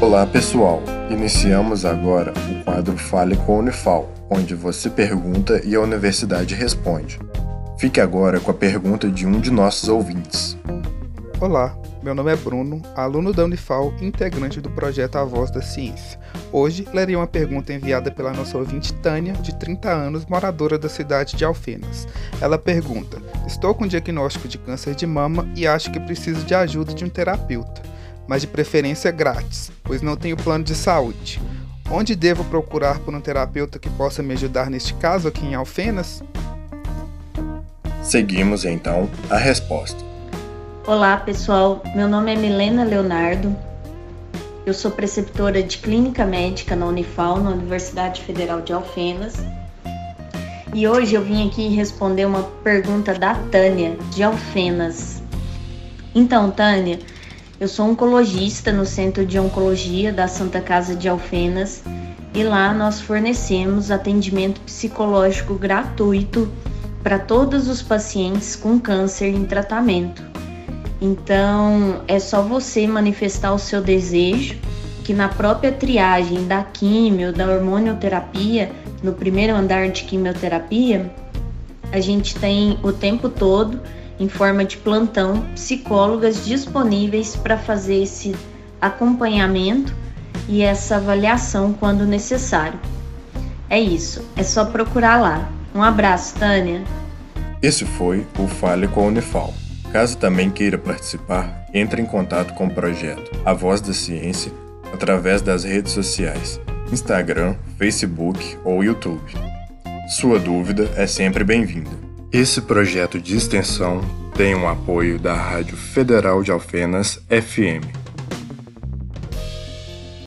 Olá pessoal, iniciamos agora o quadro Fale com a Unifal, onde você pergunta e a universidade responde. Fique agora com a pergunta de um de nossos ouvintes. Olá, meu nome é Bruno, aluno da Unifal integrante do projeto A Voz da Ciência. Hoje lerei uma pergunta enviada pela nossa ouvinte Tânia, de 30 anos, moradora da cidade de Alfenas. Ela pergunta: Estou com diagnóstico de câncer de mama e acho que preciso de ajuda de um terapeuta mas de preferência grátis, pois não tenho plano de saúde. Onde devo procurar por um terapeuta que possa me ajudar neste caso aqui em Alfenas? Seguimos então a resposta. Olá pessoal, meu nome é Milena Leonardo, eu sou preceptora de Clínica Médica na Unifal, na Universidade Federal de Alfenas. E hoje eu vim aqui responder uma pergunta da Tânia, de Alfenas. Então, Tânia, eu sou oncologista no Centro de Oncologia da Santa Casa de Alfenas e lá nós fornecemos atendimento psicológico gratuito para todos os pacientes com câncer em tratamento. Então, é só você manifestar o seu desejo que na própria triagem da químio, da hormonioterapia, no primeiro andar de quimioterapia, a gente tem o tempo todo em forma de plantão, psicólogas disponíveis para fazer esse acompanhamento e essa avaliação quando necessário. É isso, é só procurar lá. Um abraço, Tânia. Esse foi o Fale com a Unifal. Caso também queira participar, entre em contato com o projeto A Voz da Ciência através das redes sociais, Instagram, Facebook ou YouTube. Sua dúvida é sempre bem-vinda. Esse projeto de extensão tem o apoio da Rádio Federal de Alfenas FM